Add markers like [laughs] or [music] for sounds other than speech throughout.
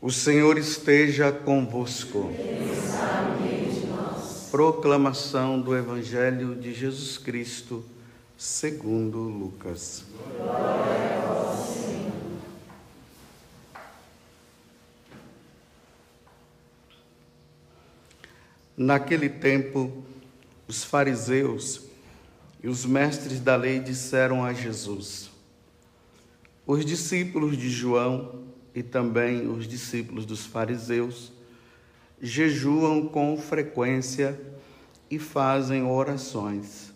O Senhor esteja convosco. Proclamação do Evangelho de Jesus Cristo, segundo Lucas. Glória Senhor. Naquele tempo, os fariseus e os mestres da lei disseram a Jesus: Os discípulos de João e também os discípulos dos fariseus jejuam com frequência e fazem orações.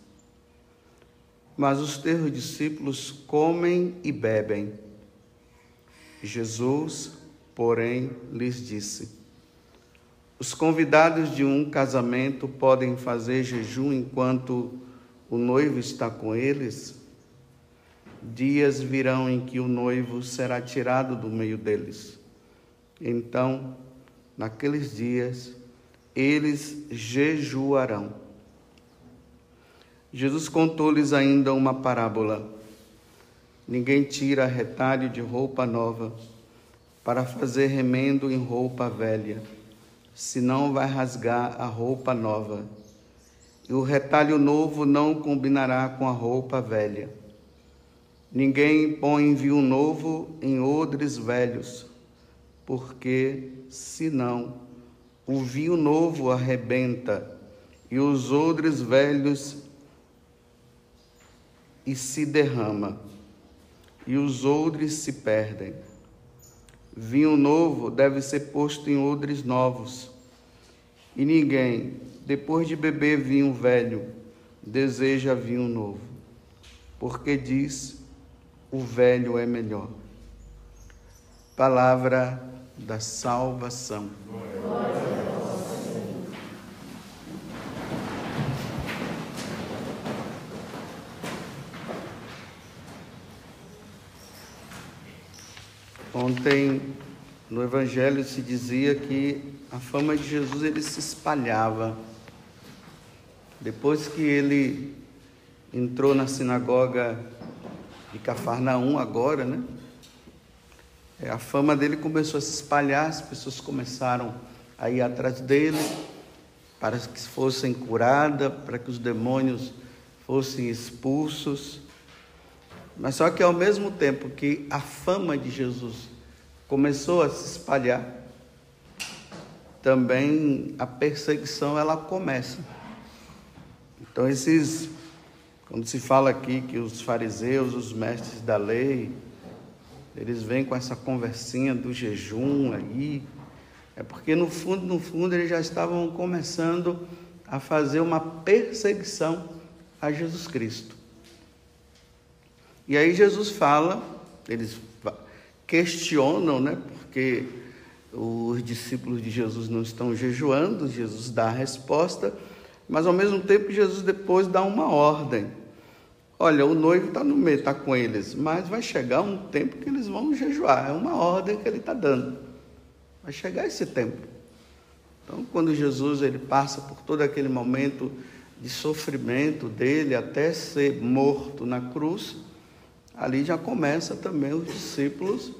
Mas os teus discípulos comem e bebem. Jesus, porém, lhes disse: Os convidados de um casamento podem fazer jejum enquanto o noivo está com eles? Dias virão em que o noivo será tirado do meio deles. Então, naqueles dias, eles jejuarão. Jesus contou-lhes ainda uma parábola. Ninguém tira retalho de roupa nova para fazer remendo em roupa velha, senão vai rasgar a roupa nova. E o retalho novo não combinará com a roupa velha Ninguém põe vinho novo em odres velhos, porque, senão, o vinho novo arrebenta e os odres velhos e se derrama, e os odres se perdem. Vinho novo deve ser posto em odres novos, e ninguém, depois de beber vinho velho, deseja vinho novo, porque diz o velho é melhor. Palavra da salvação. Ontem no Evangelho se dizia que a fama de Jesus ele se espalhava. Depois que ele entrou na sinagoga de Cafarnaum agora, né? É, a fama dele começou a se espalhar, as pessoas começaram a ir atrás dele para que fossem curadas, para que os demônios fossem expulsos. Mas só que ao mesmo tempo que a fama de Jesus começou a se espalhar, também a perseguição ela começa. Então esses quando se fala aqui que os fariseus, os mestres da lei, eles vêm com essa conversinha do jejum aí, é porque no fundo, no fundo, eles já estavam começando a fazer uma perseguição a Jesus Cristo. E aí Jesus fala, eles questionam, né? Porque os discípulos de Jesus não estão jejuando, Jesus dá a resposta, mas ao mesmo tempo Jesus depois dá uma ordem. Olha, o noivo está no meio, está com eles, mas vai chegar um tempo que eles vão jejuar. É uma ordem que ele está dando. Vai chegar esse tempo. Então, quando Jesus ele passa por todo aquele momento de sofrimento dele até ser morto na cruz, ali já começa também os discípulos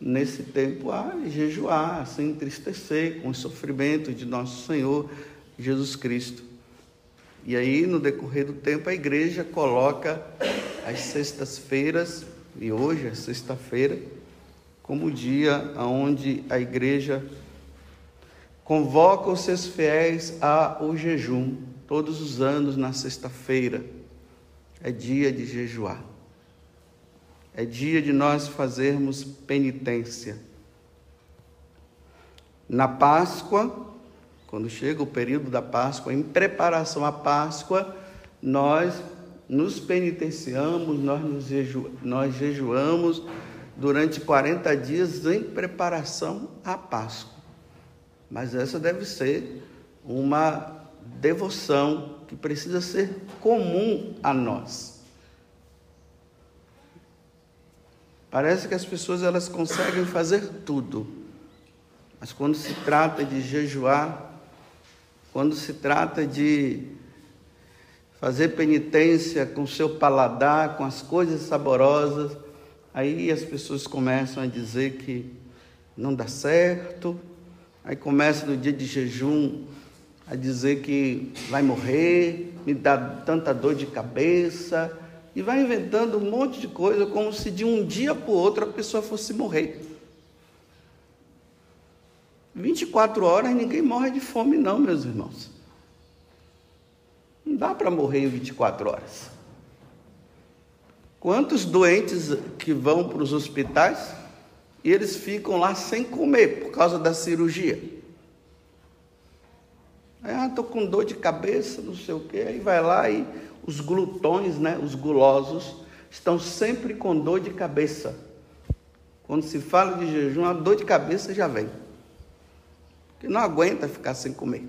nesse tempo a jejuar, a se entristecer com o sofrimento de nosso Senhor Jesus Cristo. E aí, no decorrer do tempo, a igreja coloca as sextas-feiras, e hoje é sexta-feira, como dia onde a igreja convoca os seus fiéis ao jejum, todos os anos na sexta-feira. É dia de jejuar. É dia de nós fazermos penitência. Na Páscoa, quando chega o período da Páscoa, em preparação à Páscoa, nós nos penitenciamos, nós, nos jeju, nós jejuamos durante 40 dias em preparação à Páscoa. Mas essa deve ser uma devoção que precisa ser comum a nós. Parece que as pessoas elas conseguem fazer tudo, mas quando se trata de jejuar, quando se trata de fazer penitência com seu paladar, com as coisas saborosas, aí as pessoas começam a dizer que não dá certo, aí começa no dia de jejum a dizer que vai morrer, me dá tanta dor de cabeça, e vai inventando um monte de coisa, como se de um dia para o outro a pessoa fosse morrer. 24 horas ninguém morre de fome, não, meus irmãos. Não dá para morrer em 24 horas. Quantos doentes que vão para os hospitais e eles ficam lá sem comer por causa da cirurgia? Ah, estou com dor de cabeça, não sei o quê. Aí vai lá e os glutões, né, os gulosos, estão sempre com dor de cabeça. Quando se fala de jejum, a dor de cabeça já vem. Porque não aguenta ficar sem comer.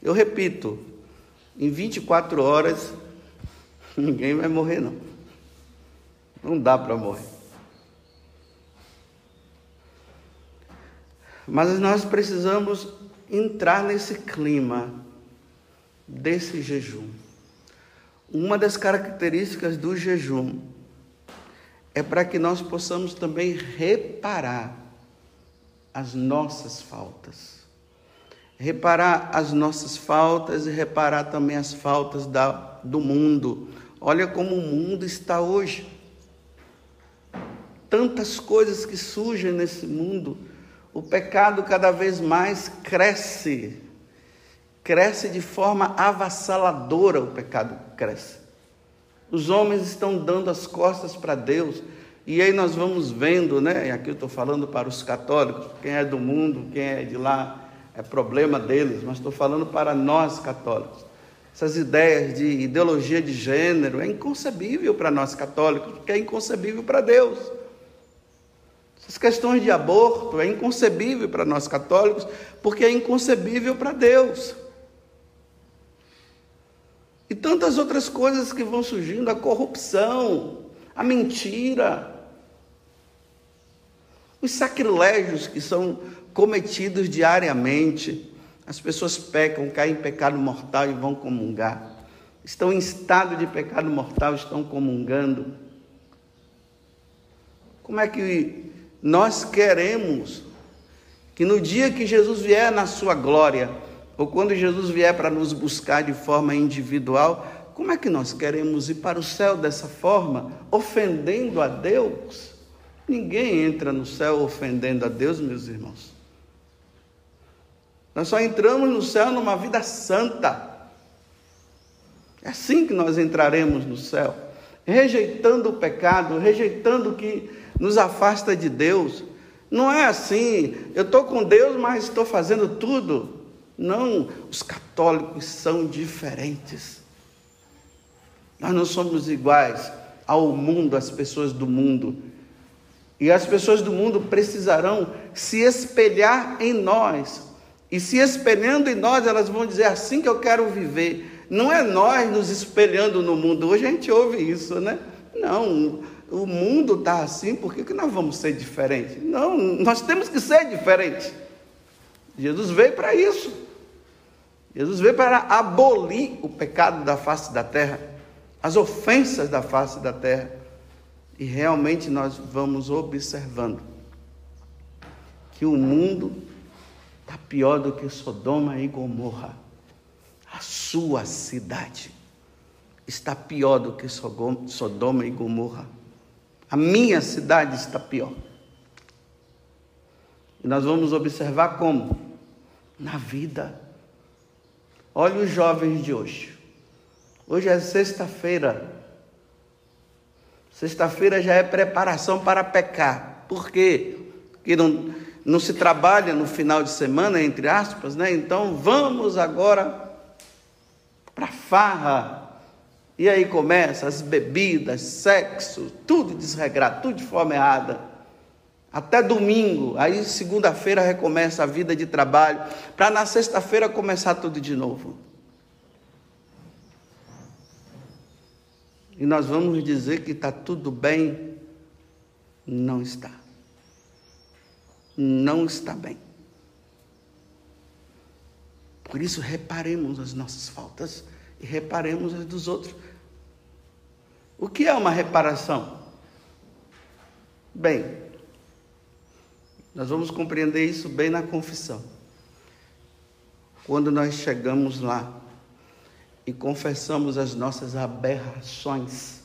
Eu repito, em 24 horas, [laughs] ninguém vai morrer, não. Não dá para morrer. Mas nós precisamos entrar nesse clima desse jejum. Uma das características do jejum é para que nós possamos também reparar as nossas faltas. Reparar as nossas faltas e reparar também as faltas da, do mundo. Olha como o mundo está hoje. Tantas coisas que surgem nesse mundo. O pecado cada vez mais cresce cresce de forma avassaladora, o pecado cresce. Os homens estão dando as costas para Deus. E aí nós vamos vendo, né? E aqui eu estou falando para os católicos, quem é do mundo, quem é de lá, é problema deles, mas estou falando para nós católicos. Essas ideias de ideologia de gênero é inconcebível para nós católicos, porque é inconcebível para Deus. Essas questões de aborto é inconcebível para nós católicos, porque é inconcebível para Deus. E tantas outras coisas que vão surgindo, a corrupção, a mentira, os sacrilégios que são cometidos diariamente. As pessoas pecam, caem em pecado mortal e vão comungar. Estão em estado de pecado mortal, estão comungando. Como é que nós queremos que no dia que Jesus vier na sua glória, ou quando Jesus vier para nos buscar de forma individual, como é que nós queremos ir para o céu dessa forma, ofendendo a Deus? Ninguém entra no céu ofendendo a Deus, meus irmãos. Nós só entramos no céu numa vida santa. É assim que nós entraremos no céu, rejeitando o pecado, rejeitando o que nos afasta de Deus. Não é assim, eu estou com Deus, mas estou fazendo tudo não, os católicos são diferentes. Nós não somos iguais ao mundo, às pessoas do mundo. E as pessoas do mundo precisarão se espelhar em nós. E se espelhando em nós, elas vão dizer assim que eu quero viver. Não é nós nos espelhando no mundo. Hoje a gente ouve isso, né? Não, o mundo está assim, por que, que nós vamos ser diferentes? Não, nós temos que ser diferentes. Jesus veio para isso. Jesus veio para abolir o pecado da face da terra, as ofensas da face da terra. E realmente nós vamos observando que o mundo está pior do que Sodoma e Gomorra. A sua cidade está pior do que Sodoma e Gomorra. A minha cidade está pior. E nós vamos observar como? Na vida Olha os jovens de hoje. Hoje é sexta-feira. Sexta-feira já é preparação para pecar. Por quê? Porque não, não se trabalha no final de semana, entre aspas, né? Então vamos agora para farra. E aí começa as bebidas, sexo, tudo desregrado, tudo de forma errada até domingo, aí segunda-feira recomeça a vida de trabalho, para na sexta-feira começar tudo de novo. E nós vamos dizer que está tudo bem? Não está. Não está bem. Por isso, reparemos as nossas faltas e reparemos as dos outros. O que é uma reparação? Bem, Nós vamos compreender isso bem na confissão. Quando nós chegamos lá e confessamos as nossas aberrações,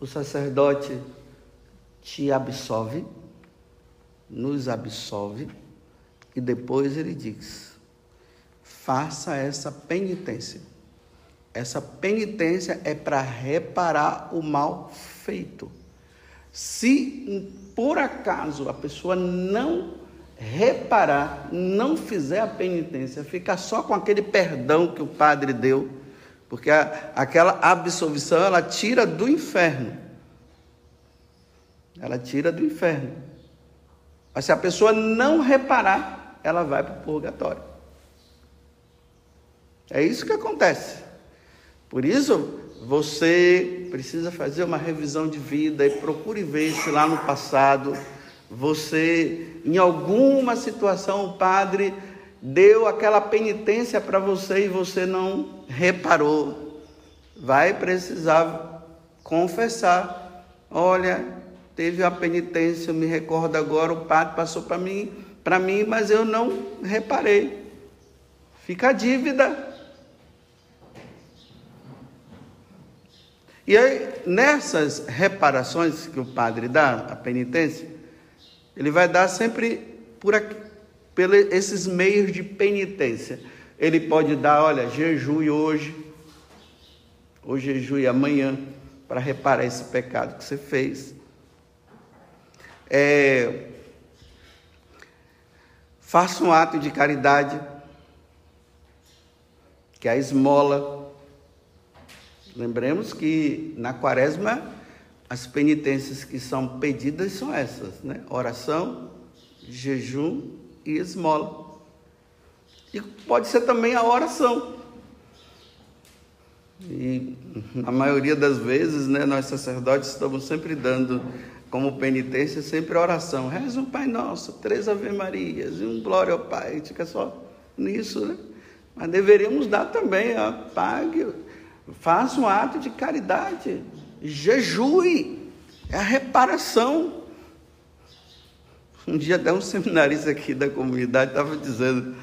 o sacerdote te absolve, nos absolve, e depois ele diz: faça essa penitência. Essa penitência é para reparar o mal feito. Se por acaso a pessoa não reparar, não fizer a penitência, ficar só com aquele perdão que o padre deu, porque a, aquela absolvição ela tira do inferno. Ela tira do inferno. Mas se a pessoa não reparar, ela vai para o purgatório. É isso que acontece. Por isso, você precisa fazer uma revisão de vida e procure ver se lá no passado você, em alguma situação, o padre deu aquela penitência para você e você não reparou. Vai precisar confessar. Olha, teve a penitência, eu me recordo agora, o padre passou para mim, para mim, mas eu não reparei. Fica a dívida. E aí, nessas reparações que o padre dá, a penitência, ele vai dar sempre por aqui, esses meios de penitência. Ele pode dar, olha, jejue hoje, ou jejue amanhã, para reparar esse pecado que você fez. É, faça um ato de caridade, que é a esmola, Lembremos que na quaresma as penitências que são pedidas são essas, né? Oração, jejum e esmola. E pode ser também a oração. E na maioria das vezes, né, nós sacerdotes estamos sempre dando como penitência sempre oração. Reza um Pai Nosso, três Ave Marias e um Glória ao Pai. Fica só nisso, né? Mas deveríamos dar também a pague Faça um ato de caridade. Jejue. É a reparação. Um dia até um seminarista aqui da comunidade estava dizendo,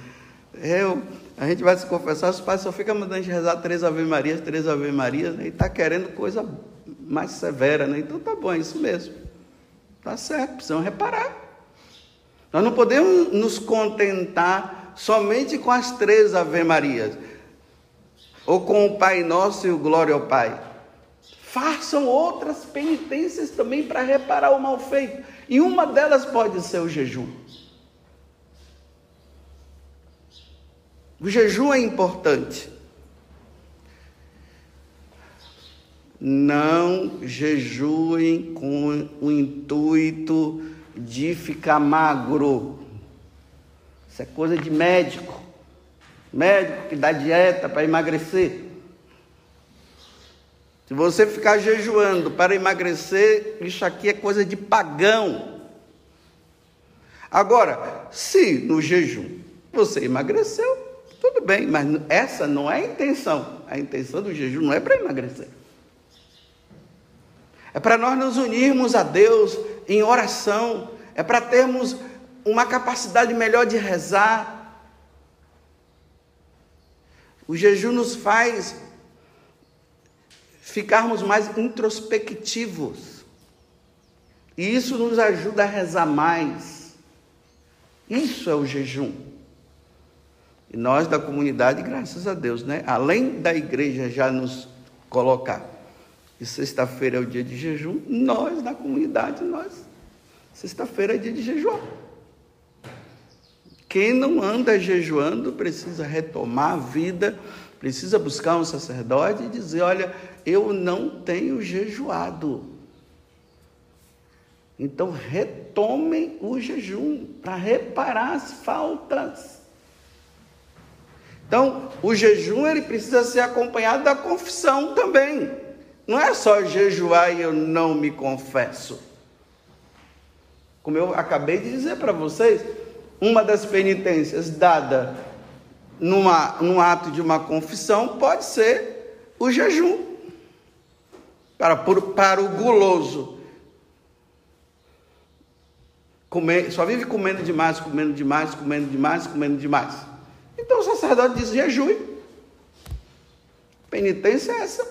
eu, a gente vai se confessar, os pais só ficam mandando a gente rezar três Ave Marias, três Ave Marias, né? e está querendo coisa mais severa, né? Então tá bom, é isso mesmo. Tá certo, precisamos reparar. Nós não podemos nos contentar somente com as três Ave Marias ou com o Pai Nosso e o Glória ao Pai. Façam outras penitências também para reparar o mal feito. E uma delas pode ser o jejum. O jejum é importante. Não jejuem com o intuito de ficar magro. Isso é coisa de médico médico que dá dieta para emagrecer. Se você ficar jejuando para emagrecer, isso aqui é coisa de pagão. Agora, se no jejum você emagreceu, tudo bem, mas essa não é a intenção. A intenção do jejum não é para emagrecer. É para nós nos unirmos a Deus em oração, é para termos uma capacidade melhor de rezar, o jejum nos faz ficarmos mais introspectivos. E isso nos ajuda a rezar mais. Isso é o jejum. E nós da comunidade, graças a Deus, né? Além da igreja já nos colocar e sexta-feira é o dia de jejum, nós na comunidade, nós, sexta-feira é dia de jejum. Quem não anda jejuando precisa retomar a vida, precisa buscar um sacerdote e dizer: Olha, eu não tenho jejuado. Então retomem o jejum para reparar as faltas. Então, o jejum ele precisa ser acompanhado da confissão também. Não é só jejuar e eu não me confesso. Como eu acabei de dizer para vocês, uma das penitências dada numa, num ato de uma confissão pode ser o jejum para, para o guloso. comer, só vive comendo demais, comendo demais, comendo demais, comendo demais. Então o sacerdote diz: jejue. Penitência é essa.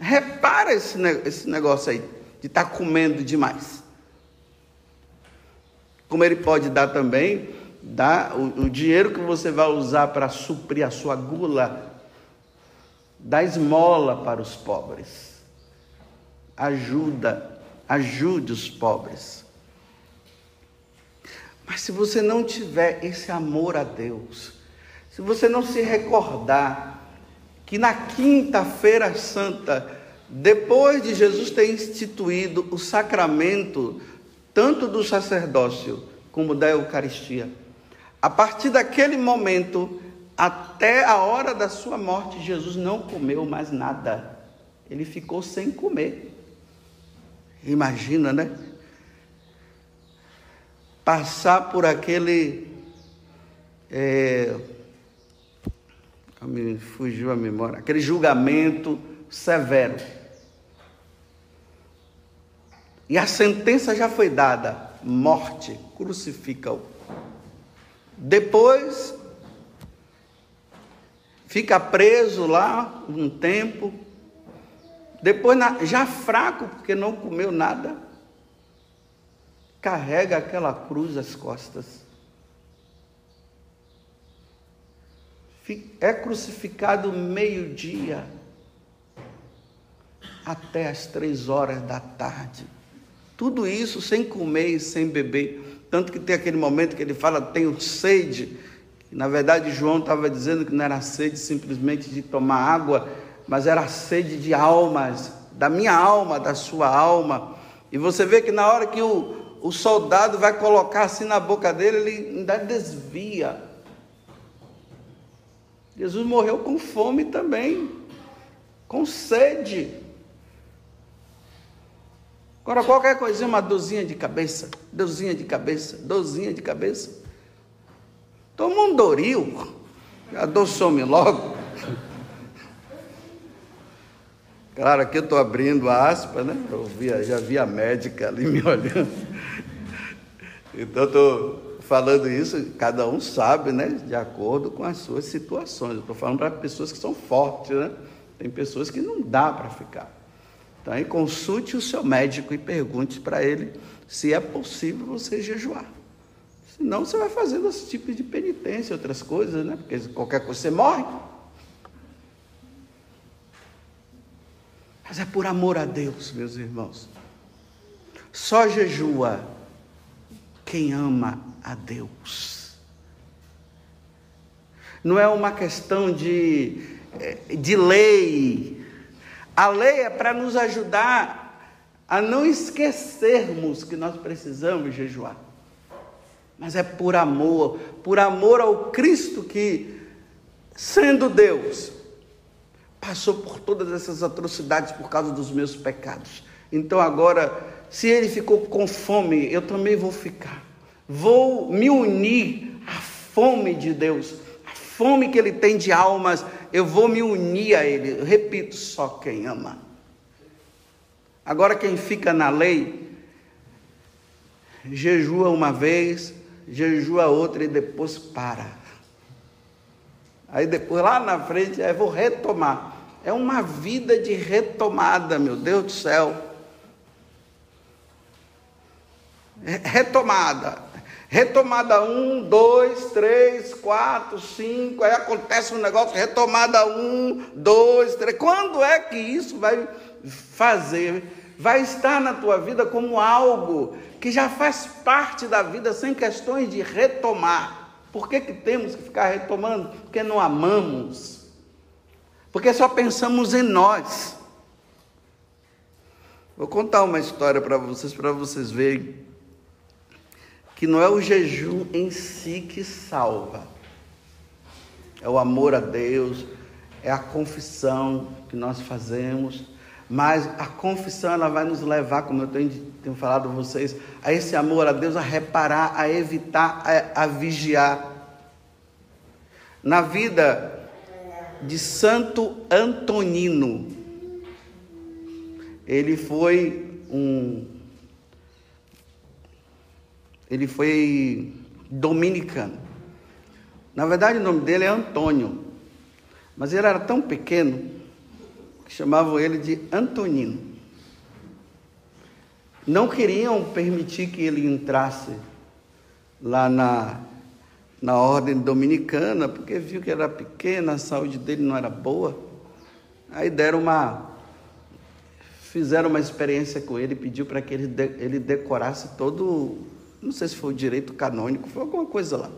Repara esse, esse negócio aí, de estar tá comendo demais. Como ele pode dar também, dar o, o dinheiro que você vai usar para suprir a sua gula, dá esmola para os pobres. Ajuda, ajude os pobres. Mas se você não tiver esse amor a Deus, se você não se recordar que na quinta-feira santa, depois de Jesus ter instituído o sacramento, tanto do sacerdócio como da Eucaristia, a partir daquele momento, até a hora da sua morte, Jesus não comeu mais nada. Ele ficou sem comer. Imagina, né? passar por aquele. É, me fugiu a memória, aquele julgamento severo. E a sentença já foi dada: morte, crucifica-o. Depois, fica preso lá um tempo. Depois, já fraco, porque não comeu nada carrega aquela cruz às costas. É crucificado meio-dia até as três horas da tarde. Tudo isso sem comer e sem beber. Tanto que tem aquele momento que ele fala: tenho sede. Na verdade, João estava dizendo que não era sede simplesmente de tomar água, mas era sede de almas, da minha alma, da sua alma. E você vê que na hora que o, o soldado vai colocar assim na boca dele, ele ainda desvia. Jesus morreu com fome também, com sede. Agora, qualquer coisinha, uma dorzinha de cabeça, dorzinha de cabeça, dorzinha de cabeça. Toma um doril, a dor some logo. Claro, aqui eu estou abrindo a aspa, né? Eu via, já vi a médica ali me [laughs] olhando. Então, estou falando isso, cada um sabe, né? De acordo com as suas situações. Eu estou falando para pessoas que são fortes, né? Tem pessoas que não dá para ficar. Então, aí consulte o seu médico e pergunte para ele se é possível você jejuar. Senão, você vai fazendo esse tipo de penitência, outras coisas, né? Porque qualquer coisa você morre. Mas é por amor a Deus, meus irmãos. Só jejua quem ama a Deus. Não é uma questão de, eh, de lei. A lei é para nos ajudar a não esquecermos que nós precisamos jejuar. Mas é por amor, por amor ao Cristo que, sendo Deus, passou por todas essas atrocidades por causa dos meus pecados. Então agora, se ele ficou com fome, eu também vou ficar. Vou me unir à fome de Deus, a fome que ele tem de almas, eu vou me unir a ele. Eu repito, só quem ama. Agora quem fica na lei, jejua uma vez, jejua outra e depois para. Aí depois, lá na frente, aí vou retomar. É uma vida de retomada, meu Deus do céu. Retomada. Retomada um, dois, três, quatro, cinco. Aí acontece um negócio, retomada um, dois, três. Quando é que isso vai fazer? Vai estar na tua vida como algo que já faz parte da vida, sem questões de retomar. Por que, que temos que ficar retomando? Porque não amamos. Porque só pensamos em nós. Vou contar uma história para vocês, para vocês verem que não é o jejum em si que salva. É o amor a Deus, é a confissão que nós fazemos, mas a confissão ela vai nos levar, como eu tenho, tenho falado a vocês, a esse amor a Deus, a reparar, a evitar, a, a vigiar. Na vida de Santo Antonino, ele foi um Ele foi dominicano. Na verdade, o nome dele é Antônio, mas ele era tão pequeno que chamavam ele de Antonino. Não queriam permitir que ele entrasse lá na, na ordem dominicana, porque viu que era pequena, a saúde dele não era boa. Aí deram uma. Fizeram uma experiência com ele, pediu para que ele, de, ele decorasse todo. Não sei se foi o direito canônico, foi alguma coisa lá.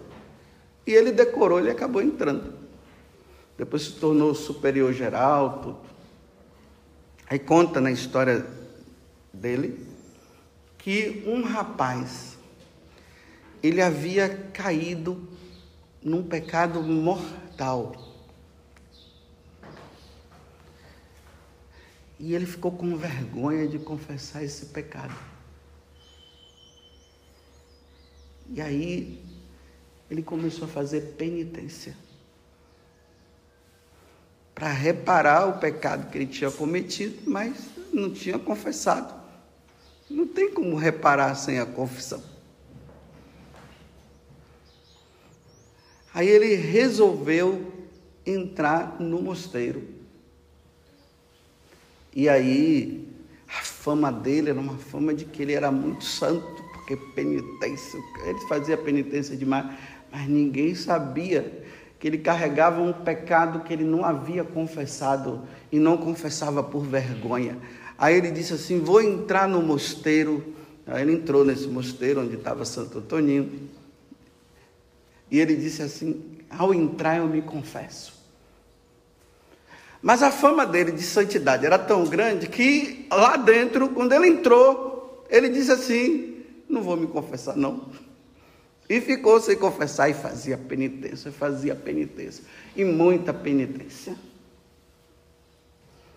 E ele decorou, ele acabou entrando. Depois se tornou superior geral, tudo. Aí conta na história dele que um rapaz ele havia caído num pecado mortal. E ele ficou com vergonha de confessar esse pecado. E aí ele começou a fazer penitência para reparar o pecado que ele tinha cometido, mas não tinha confessado. Não tem como reparar sem a confissão. Aí ele resolveu entrar no mosteiro. E aí a fama dele era uma fama de que ele era muito santo, porque penitência, ele fazia penitência demais, mas ninguém sabia que ele carregava um pecado que ele não havia confessado e não confessava por vergonha. Aí ele disse assim: Vou entrar no mosteiro. Aí ele entrou nesse mosteiro onde estava Santo Antoninho. E ele disse assim: Ao entrar eu me confesso. Mas a fama dele de santidade era tão grande que lá dentro, quando ele entrou, ele disse assim: Não vou me confessar, não. E ficou sem confessar e fazia penitência, fazia penitência. E muita penitência.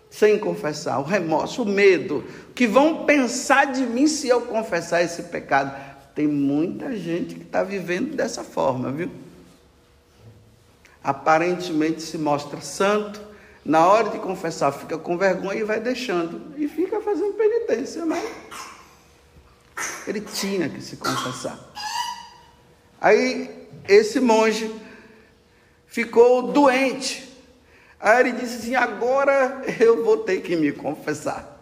Sem confessar, o remorso, o medo, que vão pensar de mim se eu confessar esse pecado. Tem muita gente que está vivendo dessa forma, viu? Aparentemente se mostra santo, na hora de confessar fica com vergonha e vai deixando. E fica fazendo penitência, mas ele tinha que se confessar. Aí esse monge ficou doente. Aí ele disse assim: agora eu vou ter que me confessar.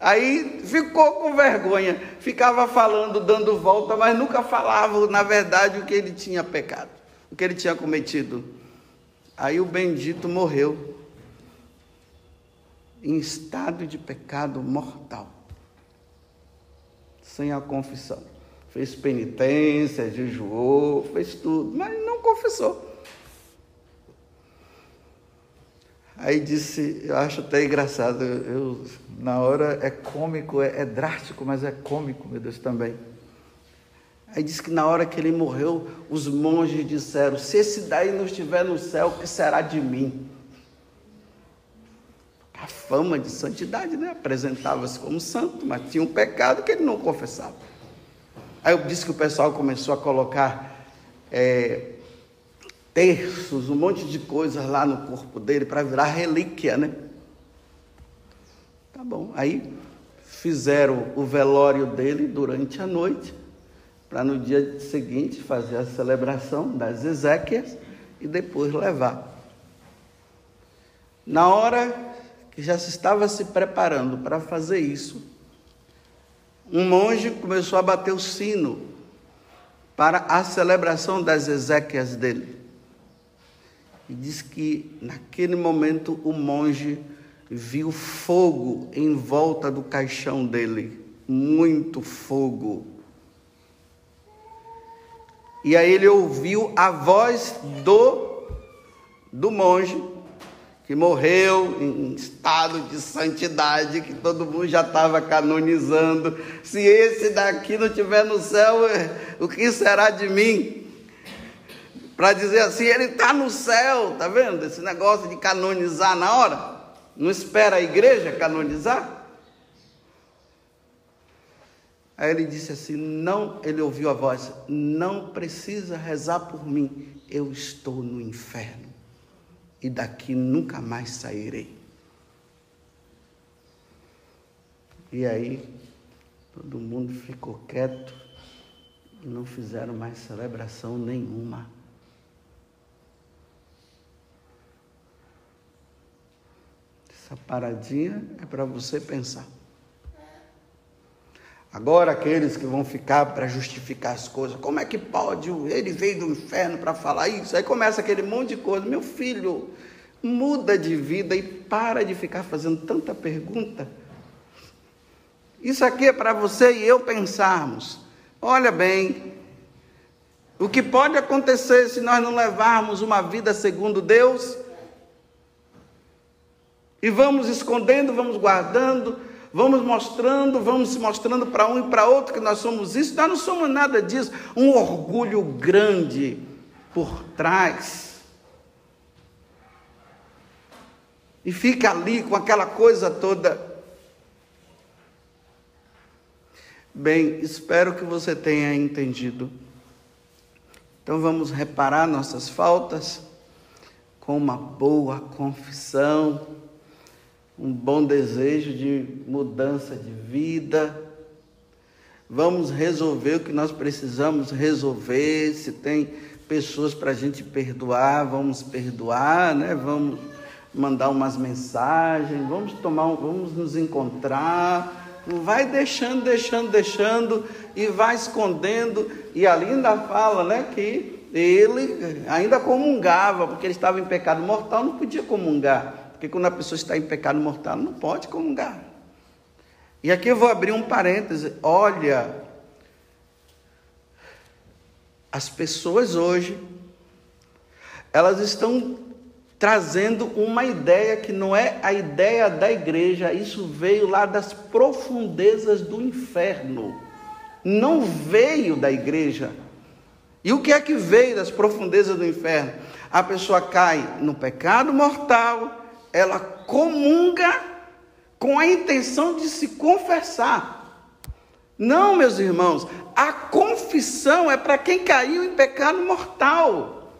Aí ficou com vergonha, ficava falando, dando volta, mas nunca falava, na verdade, o que ele tinha pecado, o que ele tinha cometido. Aí o bendito morreu em estado de pecado mortal, sem a confissão fez penitência, jejuou, fez tudo, mas não confessou. Aí disse, eu acho até engraçado, eu, na hora é cômico, é, é drástico, mas é cômico, meu Deus, também. Aí disse que na hora que ele morreu, os monges disseram: Se esse daí não estiver no céu, o que será de mim? Fama de santidade, né? Apresentava-se como santo, mas tinha um pecado que ele não confessava. Aí eu disse que o pessoal começou a colocar é, terços, um monte de coisas lá no corpo dele para virar relíquia, né? Tá bom. Aí fizeram o velório dele durante a noite, para no dia seguinte fazer a celebração das Ezequias e depois levar. Na hora que já se estava se preparando para fazer isso, um monge começou a bater o sino para a celebração das exéquias dele. E diz que naquele momento o monge viu fogo em volta do caixão dele, muito fogo. E aí ele ouviu a voz do do monge que morreu em estado de santidade, que todo mundo já estava canonizando. Se esse daqui não estiver no céu, o que será de mim? Para dizer assim, ele está no céu, tá vendo? Esse negócio de canonizar na hora. Não espera a igreja canonizar? Aí ele disse assim: Não, ele ouviu a voz, não precisa rezar por mim, eu estou no inferno e daqui nunca mais sairei. E aí, todo mundo ficou quieto, e não fizeram mais celebração nenhuma. Essa paradinha é para você pensar. Agora, aqueles que vão ficar para justificar as coisas, como é que pode? Ele veio do inferno para falar isso. Aí começa aquele monte de coisa. Meu filho, muda de vida e para de ficar fazendo tanta pergunta. Isso aqui é para você e eu pensarmos. Olha bem, o que pode acontecer se nós não levarmos uma vida segundo Deus? E vamos escondendo, vamos guardando, vamos mostrando, vamos se mostrando para um e para outro que nós somos isso. Nós não somos nada disso. Um orgulho grande por trás. E fica ali com aquela coisa toda. Bem, espero que você tenha entendido. Então vamos reparar nossas faltas com uma boa confissão um bom desejo de mudança de vida. Vamos resolver o que nós precisamos resolver. Se tem pessoas para a gente perdoar, vamos perdoar, né? Vamos mandar umas mensagens, vamos tomar, vamos nos encontrar. Vai deixando, deixando, deixando e vai escondendo. E ali ainda fala, né, que ele ainda comungava, porque ele estava em pecado mortal, não podia comungar. Porque quando a pessoa está em pecado mortal, não pode comungar. E aqui eu vou abrir um parêntese. Olha, as pessoas hoje, elas estão trazendo uma ideia que não é a ideia da igreja, isso veio lá das profundezas do inferno. Não veio da igreja. E o que é que veio das profundezas do inferno? A pessoa cai no pecado mortal, ela comunga com a intenção de se confessar. Não, meus irmãos, a confissão é para quem caiu em pecado mortal.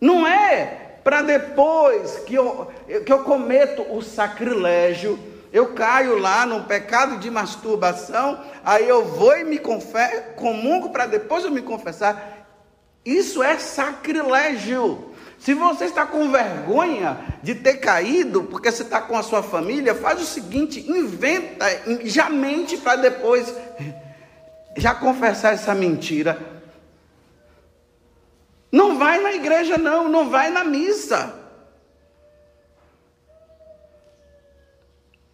Não é para depois que eu, que eu cometo o sacrilégio, eu caio lá num pecado de masturbação, aí eu vou e me confesso, comungo para depois eu me confessar. Isso é sacrilégio. Se você está com vergonha de ter caído, porque você está com a sua família, faz o seguinte: inventa, já mente para depois já confessar essa mentira. Não vai na igreja, não, não vai na missa.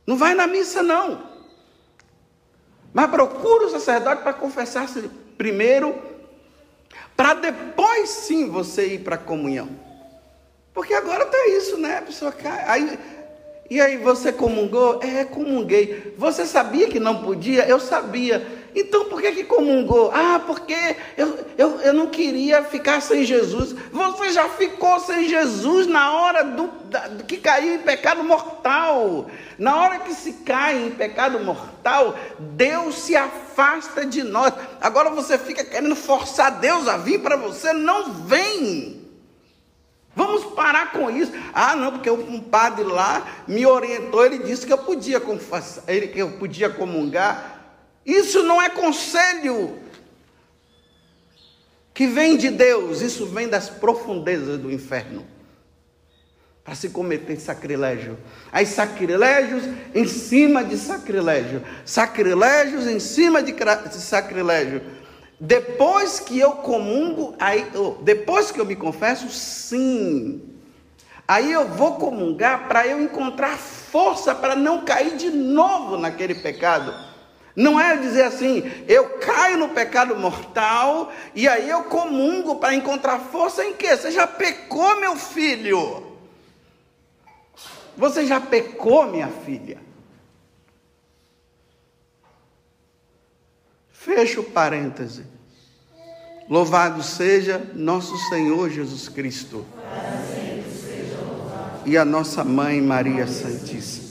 Não vai na missa, não. Mas procura o sacerdote para confessar-se primeiro, para depois sim você ir para a comunhão. Porque agora tá isso, né? A pessoa cai. Aí, e aí você comungou? É, comunguei. Você sabia que não podia? Eu sabia. Então por que, que comungou? Ah, porque eu, eu, eu não queria ficar sem Jesus. Você já ficou sem Jesus na hora do, da, do que caiu em pecado mortal. Na hora que se cai em pecado mortal, Deus se afasta de nós. Agora você fica querendo forçar Deus a vir para você. Não vem. Vamos parar com isso. Ah, não, porque um padre lá me orientou, ele disse que eu podia confessar, ele, que eu podia comungar. Isso não é conselho que vem de Deus, isso vem das profundezas do inferno. Para se cometer sacrilégio. Aí sacrilégios em cima de sacrilégio. Sacrilégios em cima de sacrilégio depois que eu comungo, aí, depois que eu me confesso, sim. Aí eu vou comungar para eu encontrar força para não cair de novo naquele pecado. Não é dizer assim, eu caio no pecado mortal e aí eu comungo para encontrar força em quê? Você já pecou, meu filho. Você já pecou, minha filha. Fecha o parêntese. Louvado seja nosso Senhor Jesus Cristo. E a nossa mãe Maria Santíssima.